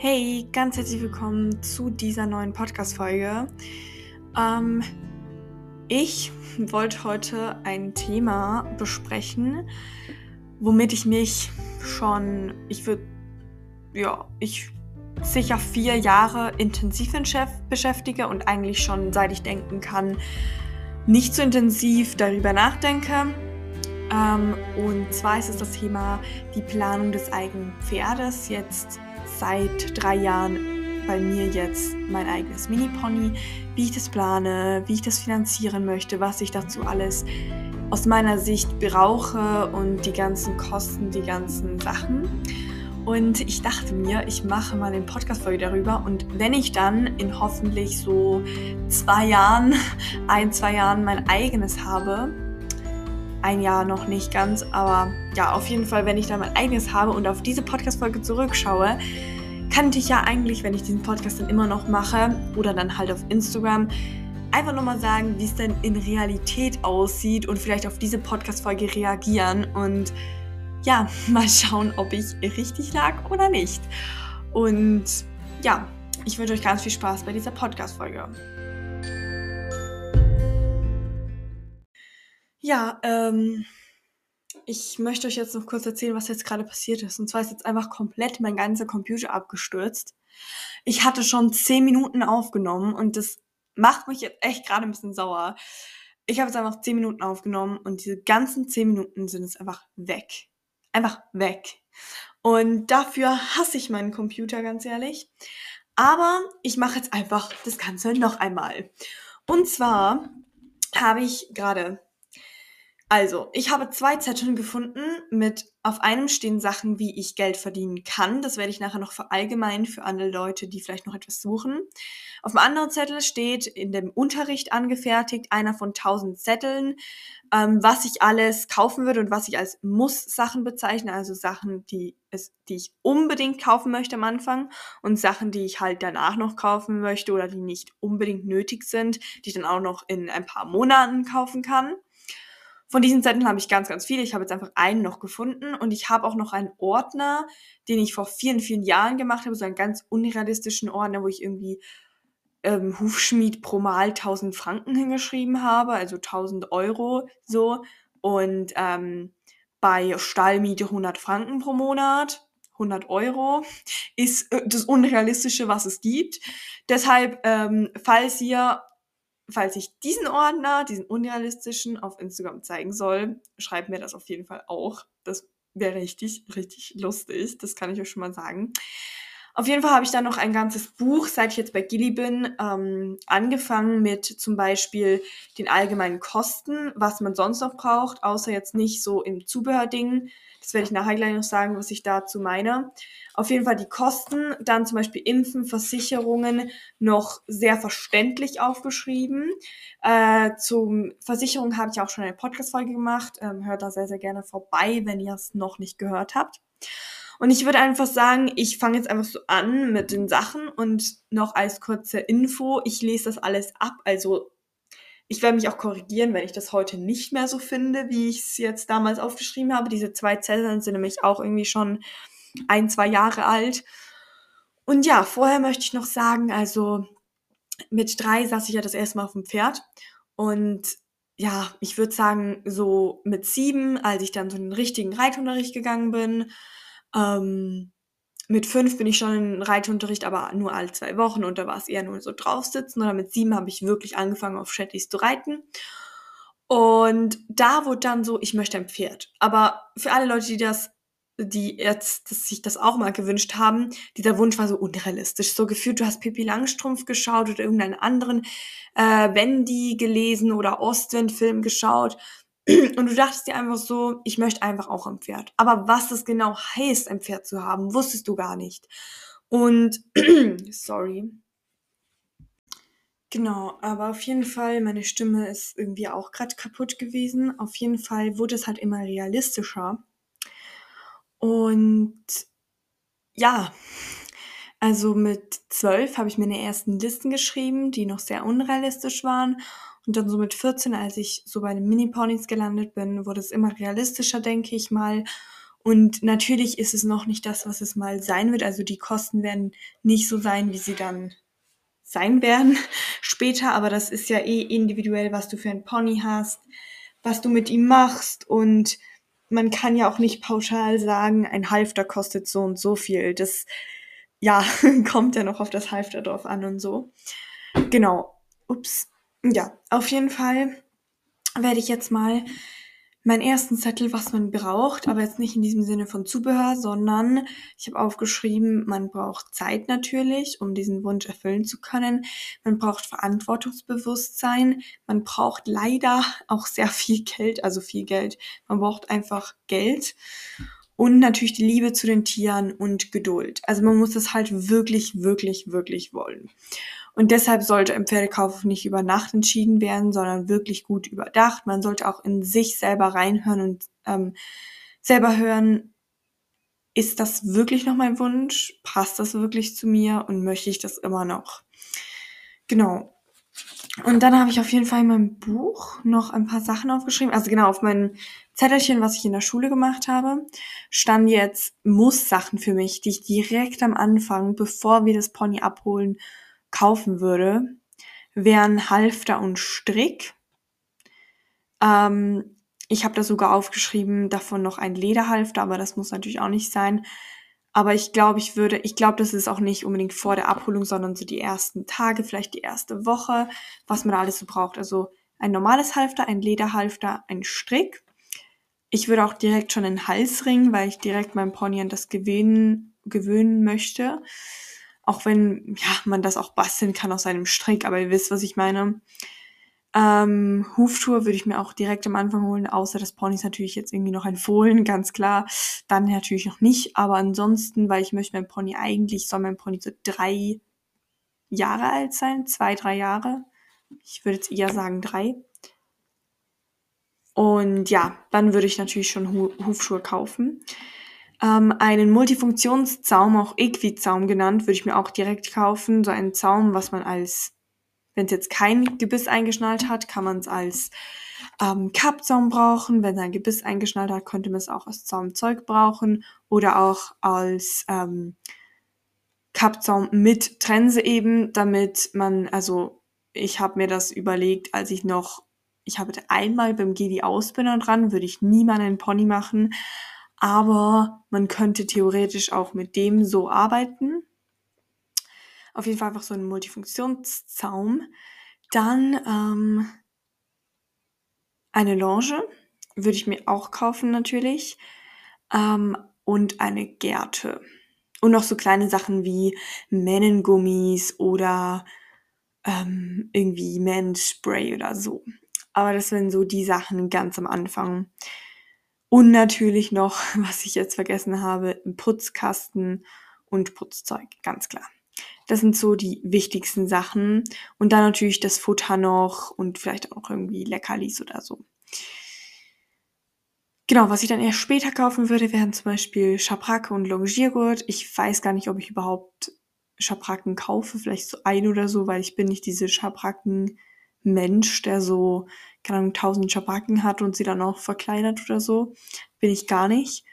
Hey, ganz herzlich willkommen zu dieser neuen Podcast-Folge. Ähm, ich wollte heute ein Thema besprechen, womit ich mich schon, ich würde, ja, ich sicher vier Jahre intensiv beschäftige und eigentlich schon seit ich denken kann, nicht so intensiv darüber nachdenke. Ähm, und zwar ist es das Thema die Planung des eigenen Pferdes. Jetzt seit drei Jahren bei mir jetzt mein eigenes Mini-Pony, wie ich das plane, wie ich das finanzieren möchte, was ich dazu alles aus meiner Sicht brauche und die ganzen Kosten, die ganzen Sachen. Und ich dachte mir, ich mache mal eine Podcast-Folge darüber. Und wenn ich dann in hoffentlich so zwei Jahren, ein, zwei Jahren mein eigenes habe, ein Jahr noch nicht ganz, aber ja, auf jeden Fall, wenn ich dann mein eigenes habe und auf diese Podcast-Folge zurückschaue, könnte ich ja eigentlich, wenn ich diesen Podcast dann immer noch mache oder dann halt auf Instagram, einfach nochmal sagen, wie es denn in Realität aussieht und vielleicht auf diese Podcast-Folge reagieren und ja, mal schauen, ob ich richtig lag oder nicht. Und ja, ich wünsche euch ganz viel Spaß bei dieser Podcast-Folge. Ja, ähm, ich möchte euch jetzt noch kurz erzählen, was jetzt gerade passiert ist. Und zwar ist jetzt einfach komplett mein ganzer Computer abgestürzt. Ich hatte schon zehn Minuten aufgenommen und das macht mich jetzt echt gerade ein bisschen sauer. Ich habe jetzt einfach zehn Minuten aufgenommen und diese ganzen zehn Minuten sind jetzt einfach weg. Einfach weg. Und dafür hasse ich meinen Computer, ganz ehrlich. Aber ich mache jetzt einfach das Ganze noch einmal. Und zwar habe ich gerade also, ich habe zwei Zettel gefunden mit auf einem stehen Sachen, wie ich Geld verdienen kann. Das werde ich nachher noch verallgemeinern für andere Leute, die vielleicht noch etwas suchen. Auf dem anderen Zettel steht in dem Unterricht angefertigt, einer von tausend Zetteln, ähm, was ich alles kaufen würde und was ich als Muss-Sachen bezeichne, also Sachen, die, es, die ich unbedingt kaufen möchte am Anfang und Sachen, die ich halt danach noch kaufen möchte oder die nicht unbedingt nötig sind, die ich dann auch noch in ein paar Monaten kaufen kann. Von diesen Zetteln habe ich ganz, ganz viele. Ich habe jetzt einfach einen noch gefunden und ich habe auch noch einen Ordner, den ich vor vielen, vielen Jahren gemacht habe, so einen ganz unrealistischen Ordner, wo ich irgendwie ähm, Hufschmied pro Mal 1000 Franken hingeschrieben habe, also 1000 Euro so. Und ähm, bei Stallmiete 100 Franken pro Monat. 100 Euro ist äh, das Unrealistische, was es gibt. Deshalb, ähm, falls ihr falls ich diesen Ordner, diesen unrealistischen, auf Instagram zeigen soll, schreibt mir das auf jeden Fall auch. Das wäre richtig, richtig lustig. Das kann ich euch schon mal sagen. Auf jeden Fall habe ich dann noch ein ganzes Buch, seit ich jetzt bei Gilly bin, ähm, angefangen mit zum Beispiel den allgemeinen Kosten, was man sonst noch braucht, außer jetzt nicht so im Zubehörding. Das werde ich nachher gleich noch sagen, was ich dazu meine. Auf jeden Fall die Kosten, dann zum Beispiel Impfen, Versicherungen noch sehr verständlich aufgeschrieben. Äh, zum Versicherung habe ich auch schon eine Podcast-Folge gemacht. Ähm, hört da sehr, sehr gerne vorbei, wenn ihr es noch nicht gehört habt. Und ich würde einfach sagen, ich fange jetzt einfach so an mit den Sachen und noch als kurze Info, ich lese das alles ab. Also ich werde mich auch korrigieren, wenn ich das heute nicht mehr so finde, wie ich es jetzt damals aufgeschrieben habe. Diese zwei Zettel sind nämlich auch irgendwie schon ein, zwei Jahre alt. Und ja, vorher möchte ich noch sagen, also mit drei saß ich ja das erste Mal auf dem Pferd. Und ja, ich würde sagen, so mit sieben, als ich dann so in den richtigen Reitunterricht gegangen bin, ähm, mit fünf bin ich schon in Reitunterricht, aber nur alle zwei Wochen und da war es eher nur so draufsitzen. Oder mit sieben habe ich wirklich angefangen, auf Shetties zu reiten. Und da wurde dann so, ich möchte ein Pferd. Aber für alle Leute, die das die jetzt dass sich das auch mal gewünscht haben, dieser Wunsch war so unrealistisch. So gefühlt, du hast Pippi Langstrumpf geschaut oder irgendeinen anderen äh, Wendy gelesen oder Ostwind-Film geschaut und du dachtest dir einfach so, ich möchte einfach auch ein Pferd. Aber was es genau heißt, ein Pferd zu haben, wusstest du gar nicht. Und sorry. Genau, aber auf jeden Fall, meine Stimme ist irgendwie auch gerade kaputt gewesen. Auf jeden Fall wurde es halt immer realistischer. Und ja, also mit zwölf habe ich meine ersten Listen geschrieben, die noch sehr unrealistisch waren. Und dann so mit 14, als ich so bei den Mini-Ponys gelandet bin, wurde es immer realistischer, denke ich mal. Und natürlich ist es noch nicht das, was es mal sein wird. Also die Kosten werden nicht so sein, wie sie dann sein werden später. Aber das ist ja eh individuell, was du für ein Pony hast, was du mit ihm machst. Und man kann ja auch nicht pauschal sagen, ein Halfter kostet so und so viel. Das, ja, kommt ja noch auf das Halfter drauf an und so. Genau. Ups. Ja, auf jeden Fall werde ich jetzt mal meinen ersten Zettel, was man braucht, aber jetzt nicht in diesem Sinne von Zubehör, sondern ich habe aufgeschrieben, man braucht Zeit natürlich, um diesen Wunsch erfüllen zu können. Man braucht Verantwortungsbewusstsein. Man braucht leider auch sehr viel Geld, also viel Geld. Man braucht einfach Geld. Und natürlich die Liebe zu den Tieren und Geduld. Also man muss das halt wirklich, wirklich, wirklich wollen. Und deshalb sollte ein Pferdekauf nicht über Nacht entschieden werden, sondern wirklich gut überdacht. Man sollte auch in sich selber reinhören und ähm, selber hören, ist das wirklich noch mein Wunsch? Passt das wirklich zu mir und möchte ich das immer noch? Genau. Und dann habe ich auf jeden Fall in meinem Buch noch ein paar Sachen aufgeschrieben. Also genau, auf meinem Zettelchen, was ich in der Schule gemacht habe, stand jetzt Muss-Sachen für mich, die ich direkt am Anfang, bevor wir das Pony abholen, kaufen würde, wären Halfter und Strick. Ähm, ich habe da sogar aufgeschrieben, davon noch ein Lederhalfter, aber das muss natürlich auch nicht sein. Aber ich glaube, ich würde, ich glaube, das ist auch nicht unbedingt vor der Abholung, sondern so die ersten Tage, vielleicht die erste Woche, was man da alles so braucht. Also ein normales Halfter, ein Lederhalfter, ein Strick. Ich würde auch direkt schon einen Halsring, weil ich direkt meinem Pony an das gewöhnen, gewöhnen möchte. Auch wenn, ja, man das auch basteln kann aus einem Strick, aber ihr wisst, was ich meine. Ähm, Huftour würde ich mir auch direkt am Anfang holen, außer das Pony ist natürlich jetzt irgendwie noch ein Fohlen, ganz klar. Dann natürlich noch nicht, aber ansonsten, weil ich möchte mein Pony eigentlich, soll mein Pony so drei Jahre alt sein, zwei, drei Jahre. Ich würde jetzt eher sagen drei. Und ja, dann würde ich natürlich schon Hufschuhe kaufen. Ähm, einen Multifunktionszaum, auch Equizaum genannt, würde ich mir auch direkt kaufen. So einen Zaum, was man als, wenn es jetzt kein Gebiss eingeschnallt hat, kann man es als ähm, Kappzaum brauchen. Wenn es ein Gebiss eingeschnallt hat, könnte man es auch als Zaumzeug brauchen oder auch als ähm, Kappzaum mit Trense eben, damit man, also ich habe mir das überlegt, als ich noch, ich habe einmal beim GD Ausbinner dran, würde ich niemand einen Pony machen, aber man könnte theoretisch auch mit dem so arbeiten. Auf jeden Fall einfach so ein Multifunktionszaum. Dann ähm, eine Longe würde ich mir auch kaufen natürlich. Ähm, und eine Gerte. Und noch so kleine Sachen wie Männengummis oder ähm, irgendwie Menspray oder so. Aber das sind so die Sachen ganz am Anfang. Und natürlich noch, was ich jetzt vergessen habe, Putzkasten und Putzzeug, ganz klar. Das sind so die wichtigsten Sachen. Und dann natürlich das Futter noch und vielleicht auch irgendwie Leckerlis oder so. Genau, was ich dann eher später kaufen würde, wären zum Beispiel Schabracke und Longiergurt. Ich weiß gar nicht, ob ich überhaupt Schabracken kaufe, vielleicht so ein oder so, weil ich bin nicht diese Schabracken-Mensch, der so keine Ahnung, tausend Schabracken hat und sie dann auch verkleinert oder so. Bin ich gar nicht.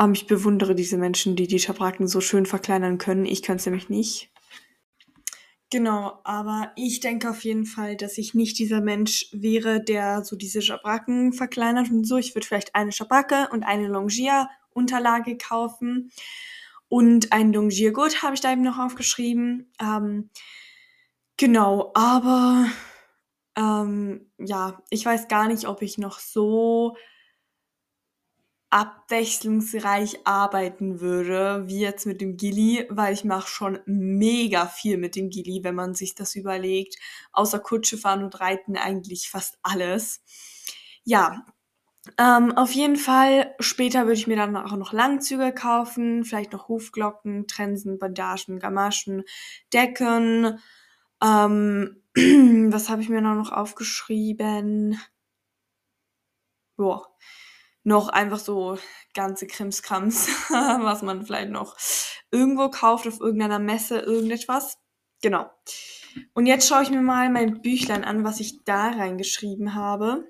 Aber ich bewundere diese Menschen, die die Schabracken so schön verkleinern können. Ich könnte es nämlich nicht. Genau, aber ich denke auf jeden Fall, dass ich nicht dieser Mensch wäre, der so diese Schabracken verkleinert und so. Ich würde vielleicht eine Schabracke und eine Longier-Unterlage kaufen. Und ein Longiergurt habe ich da eben noch aufgeschrieben. Ähm, genau, aber ähm, ja, ich weiß gar nicht, ob ich noch so abwechslungsreich arbeiten würde, wie jetzt mit dem Gilly, weil ich mache schon mega viel mit dem Gilly, wenn man sich das überlegt. Außer Kutsche fahren und reiten eigentlich fast alles. Ja, ähm, auf jeden Fall, später würde ich mir dann auch noch Langzüge kaufen, vielleicht noch Hufglocken, Trensen, Bandagen, Gamaschen, Decken, ähm, was habe ich mir noch aufgeschrieben? Boah, noch einfach so ganze Krimskrams, was man vielleicht noch irgendwo kauft auf irgendeiner Messe, irgendetwas. Genau. Und jetzt schaue ich mir mal mein Büchlein an, was ich da reingeschrieben habe.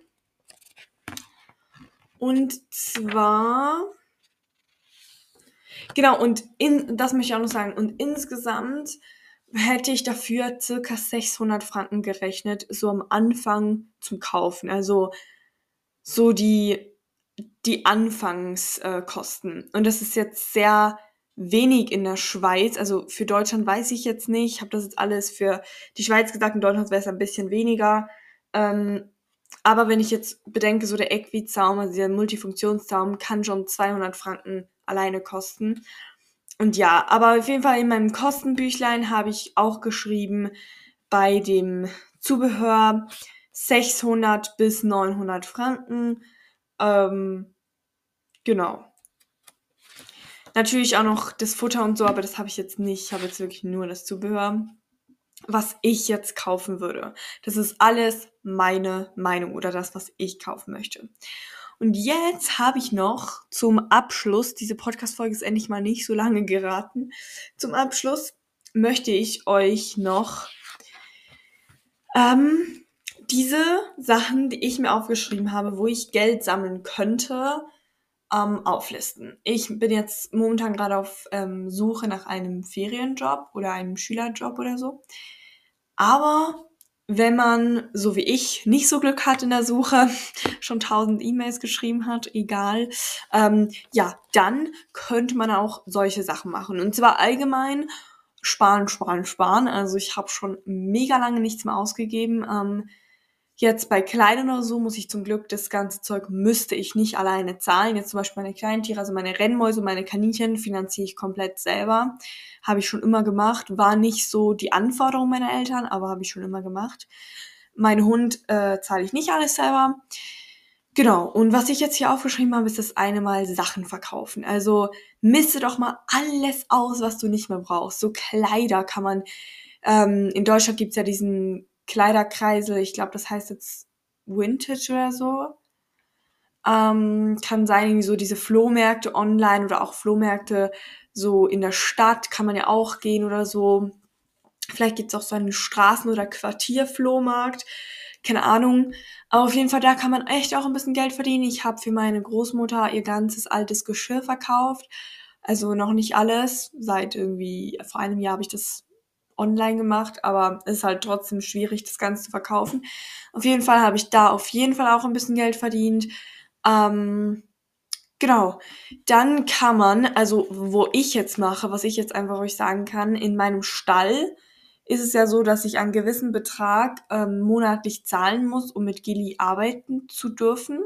Und zwar genau, und in das möchte ich auch noch sagen. Und insgesamt hätte ich dafür circa 600 Franken gerechnet, so am Anfang zum Kaufen. Also so die, die Anfangskosten. Und das ist jetzt sehr wenig in der Schweiz. Also für Deutschland weiß ich jetzt nicht. Ich habe das jetzt alles für die Schweiz gesagt. In Deutschland wäre es ein bisschen weniger. Ähm, aber wenn ich jetzt bedenke, so der Equizaum, also der Multifunktionszaum, kann schon 200 Franken alleine kosten. Und ja, aber auf jeden Fall in meinem Kostenbüchlein habe ich auch geschrieben, bei dem Zubehör 600 bis 900 Franken. Ähm, genau. Natürlich auch noch das Futter und so, aber das habe ich jetzt nicht. Ich habe jetzt wirklich nur das Zubehör, was ich jetzt kaufen würde. Das ist alles meine Meinung oder das, was ich kaufen möchte. Und jetzt habe ich noch zum Abschluss, diese Podcast-Folge ist endlich mal nicht so lange geraten. Zum Abschluss möchte ich euch noch ähm, diese Sachen, die ich mir aufgeschrieben habe, wo ich Geld sammeln könnte, ähm, auflisten. Ich bin jetzt momentan gerade auf ähm, Suche nach einem Ferienjob oder einem Schülerjob oder so. Aber wenn man, so wie ich, nicht so Glück hat in der Suche, schon tausend E-Mails geschrieben hat, egal, ähm, ja, dann könnte man auch solche Sachen machen. Und zwar allgemein sparen, sparen, sparen. Also ich habe schon mega lange nichts mehr ausgegeben. Ähm, Jetzt bei Kleidern oder so muss ich zum Glück das ganze Zeug müsste ich nicht alleine zahlen. Jetzt zum Beispiel meine kleinen Tiere, also meine Rennmäuse, meine Kaninchen finanziere ich komplett selber. Habe ich schon immer gemacht. War nicht so die Anforderung meiner Eltern, aber habe ich schon immer gemacht. Mein Hund äh, zahle ich nicht alles selber. Genau, und was ich jetzt hier aufgeschrieben habe, ist das eine Mal Sachen verkaufen. Also misse doch mal alles aus, was du nicht mehr brauchst. So Kleider kann man. Ähm, in Deutschland gibt's ja diesen Kleiderkreisel, ich glaube, das heißt jetzt Vintage oder so. Ähm, kann sein, irgendwie so diese Flohmärkte online oder auch Flohmärkte so in der Stadt kann man ja auch gehen oder so. Vielleicht gibt es auch so einen Straßen- oder Quartierflohmarkt. Keine Ahnung. Aber auf jeden Fall, da kann man echt auch ein bisschen Geld verdienen. Ich habe für meine Großmutter ihr ganzes altes Geschirr verkauft. Also noch nicht alles. Seit irgendwie, vor einem Jahr habe ich das online gemacht, aber es ist halt trotzdem schwierig, das Ganze zu verkaufen. Auf jeden Fall habe ich da auf jeden Fall auch ein bisschen Geld verdient. Ähm, genau. Dann kann man, also wo ich jetzt mache, was ich jetzt einfach euch sagen kann, in meinem Stall ist es ja so, dass ich einen gewissen Betrag ähm, monatlich zahlen muss, um mit Gilly arbeiten zu dürfen.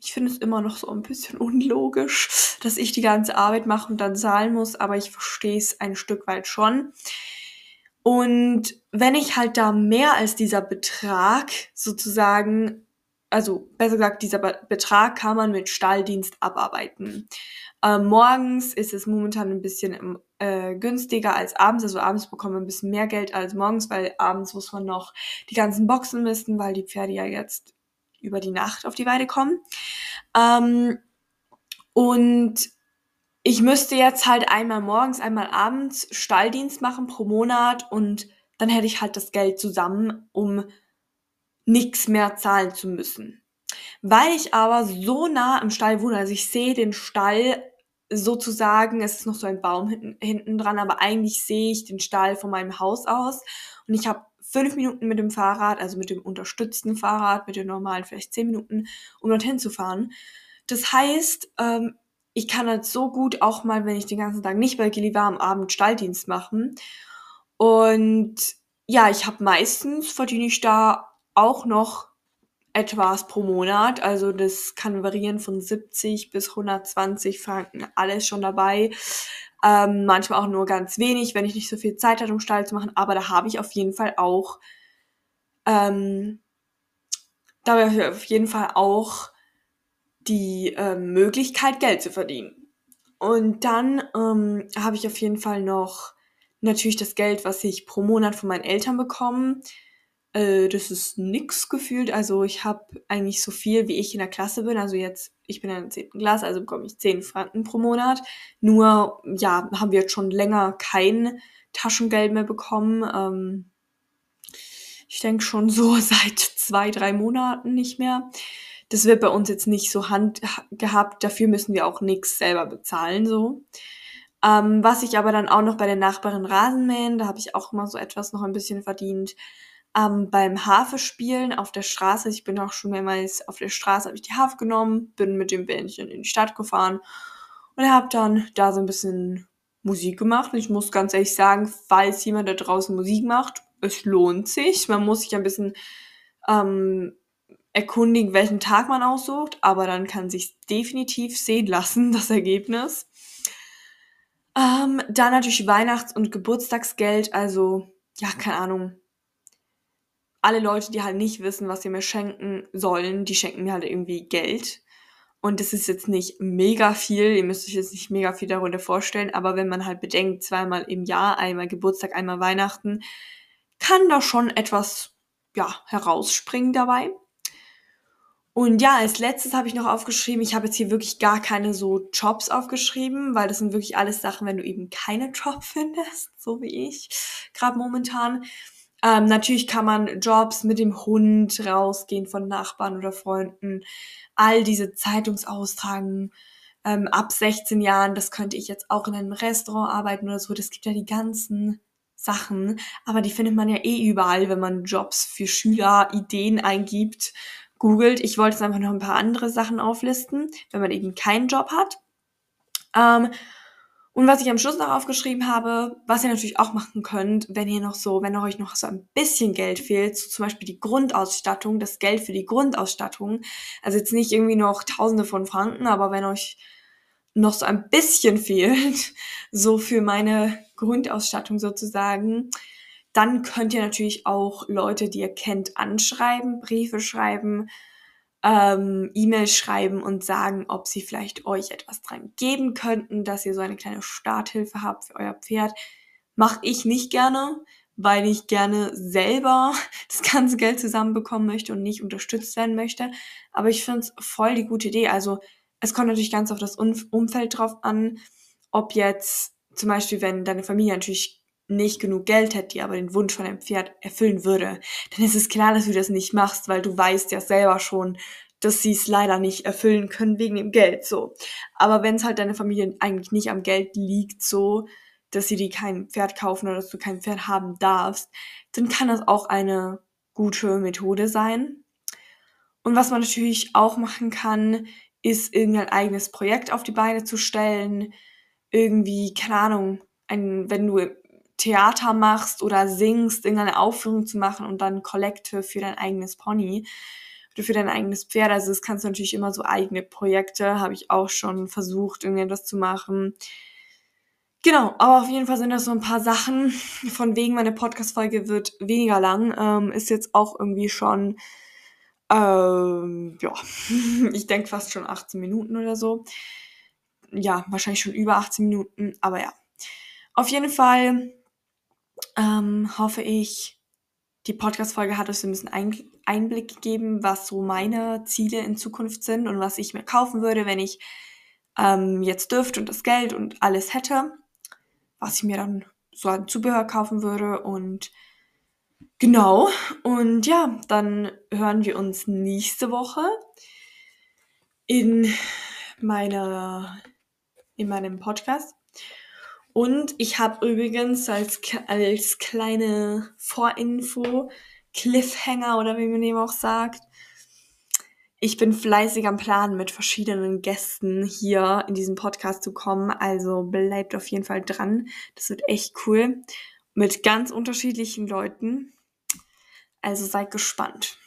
Ich finde es immer noch so ein bisschen unlogisch, dass ich die ganze Arbeit mache und dann zahlen muss, aber ich verstehe es ein Stück weit schon. Und wenn ich halt da mehr als dieser Betrag sozusagen, also besser gesagt, dieser Be Betrag kann man mit Stalldienst abarbeiten. Ähm, morgens ist es momentan ein bisschen äh, günstiger als abends. Also abends bekommt man ein bisschen mehr Geld als morgens, weil abends muss man noch die ganzen Boxen misten, weil die Pferde ja jetzt über die Nacht auf die Weide kommen. Ähm, und ich müsste jetzt halt einmal morgens, einmal abends Stalldienst machen pro Monat und dann hätte ich halt das Geld zusammen, um nichts mehr zahlen zu müssen. Weil ich aber so nah am Stall wohne, also ich sehe den Stall sozusagen, es ist noch so ein Baum hinten, hinten dran, aber eigentlich sehe ich den Stall von meinem Haus aus und ich habe fünf Minuten mit dem Fahrrad, also mit dem unterstützten Fahrrad, mit dem normalen vielleicht zehn Minuten, um dorthin zu fahren. Das heißt, ähm, ich kann halt so gut auch mal, wenn ich den ganzen Tag nicht bei Gilly war, am Abend Stalldienst machen. Und ja, ich habe meistens verdiene ich da auch noch etwas pro Monat. Also das kann variieren von 70 bis 120 Franken, alles schon dabei. Ähm, manchmal auch nur ganz wenig, wenn ich nicht so viel Zeit hatte, um Stall zu machen. Aber da habe ich auf jeden Fall auch, ähm, da habe ich auf jeden Fall auch die äh, Möglichkeit, Geld zu verdienen. Und dann ähm, habe ich auf jeden Fall noch natürlich das Geld, was ich pro Monat von meinen Eltern bekomme. Äh, das ist nix gefühlt. Also ich habe eigentlich so viel, wie ich in der Klasse bin. Also jetzt, ich bin in der 10. Klasse, also bekomme ich 10 Franken pro Monat. Nur, ja, haben wir jetzt schon länger kein Taschengeld mehr bekommen. Ähm, ich denke schon so seit zwei, drei Monaten nicht mehr. Das wird bei uns jetzt nicht so handgehabt. Dafür müssen wir auch nichts selber bezahlen, so. Ähm, was ich aber dann auch noch bei den Nachbarin Rasenmähen, da habe ich auch immer so etwas noch ein bisschen verdient. Ähm, beim Harfe-Spielen auf der Straße, ich bin auch schon mehrmals auf der Straße, habe ich die Harfe genommen, bin mit dem Bändchen in die Stadt gefahren und habe dann da so ein bisschen Musik gemacht. Und ich muss ganz ehrlich sagen, falls jemand da draußen Musik macht, es lohnt sich. Man muss sich ein bisschen ähm, erkundigen, welchen Tag man aussucht, aber dann kann sich definitiv sehen lassen, das Ergebnis. Ähm, dann natürlich Weihnachts- und Geburtstagsgeld, also ja, keine Ahnung. Alle Leute, die halt nicht wissen, was sie mir schenken sollen, die schenken mir halt irgendwie Geld. Und das ist jetzt nicht mega viel, ihr müsst euch jetzt nicht mega viel darunter vorstellen, aber wenn man halt bedenkt, zweimal im Jahr, einmal Geburtstag, einmal Weihnachten, kann da schon etwas, ja, herausspringen dabei. Und ja, als letztes habe ich noch aufgeschrieben, ich habe jetzt hier wirklich gar keine so Jobs aufgeschrieben, weil das sind wirklich alles Sachen, wenn du eben keine Job findest, so wie ich, gerade momentan. Ähm, natürlich kann man Jobs mit dem Hund rausgehen von Nachbarn oder Freunden. All diese Zeitungsaustragen ähm, ab 16 Jahren, das könnte ich jetzt auch in einem Restaurant arbeiten oder so. Das gibt ja die ganzen Sachen, aber die findet man ja eh überall, wenn man Jobs für Schüler, Ideen eingibt googelt. Ich wollte jetzt einfach noch ein paar andere Sachen auflisten, wenn man eben keinen Job hat. Ähm, und was ich am Schluss noch aufgeschrieben habe, was ihr natürlich auch machen könnt, wenn ihr noch so, wenn euch noch so ein bisschen Geld fehlt, so zum Beispiel die Grundausstattung, das Geld für die Grundausstattung, also jetzt nicht irgendwie noch Tausende von Franken, aber wenn euch noch so ein bisschen fehlt, so für meine Grundausstattung sozusagen, dann könnt ihr natürlich auch Leute, die ihr kennt, anschreiben, Briefe schreiben, ähm, E-Mails schreiben und sagen, ob sie vielleicht euch etwas dran geben könnten, dass ihr so eine kleine Starthilfe habt für euer Pferd. Mache ich nicht gerne, weil ich gerne selber das ganze Geld zusammenbekommen möchte und nicht unterstützt werden möchte. Aber ich finde es voll die gute Idee. Also es kommt natürlich ganz auf das Umfeld drauf an, ob jetzt zum Beispiel, wenn deine Familie natürlich nicht genug Geld hätte, die aber den Wunsch von deinem Pferd erfüllen würde, dann ist es klar, dass du das nicht machst, weil du weißt ja selber schon, dass sie es leider nicht erfüllen können wegen dem Geld, so. Aber wenn es halt deine Familie eigentlich nicht am Geld liegt, so, dass sie dir kein Pferd kaufen oder dass du kein Pferd haben darfst, dann kann das auch eine gute Methode sein. Und was man natürlich auch machen kann, ist irgendein eigenes Projekt auf die Beine zu stellen. Irgendwie, keine Ahnung, ein, wenn du Theater machst oder singst, irgendeine Aufführung zu machen und dann Kollekte für dein eigenes Pony oder für dein eigenes Pferd. Also das kannst du natürlich immer so eigene Projekte, habe ich auch schon versucht, irgendetwas zu machen. Genau, aber auf jeden Fall sind das so ein paar Sachen. Von wegen, meine Podcast-Folge wird weniger lang. Ähm, ist jetzt auch irgendwie schon, ähm, ja, ich denke fast schon 18 Minuten oder so. Ja, wahrscheinlich schon über 18 Minuten, aber ja. Auf jeden Fall ähm, hoffe ich, die Podcast-Folge hat euch so ein bisschen Einblick gegeben, was so meine Ziele in Zukunft sind und was ich mir kaufen würde, wenn ich ähm, jetzt dürfte und das Geld und alles hätte, was ich mir dann so an Zubehör kaufen würde und genau. Und ja, dann hören wir uns nächste Woche in meiner in meinem Podcast. Und ich habe übrigens als, als kleine Vorinfo, Cliffhanger oder wie man eben auch sagt, ich bin fleißig am Plan, mit verschiedenen Gästen hier in diesen Podcast zu kommen. Also bleibt auf jeden Fall dran. Das wird echt cool. Mit ganz unterschiedlichen Leuten. Also seid gespannt.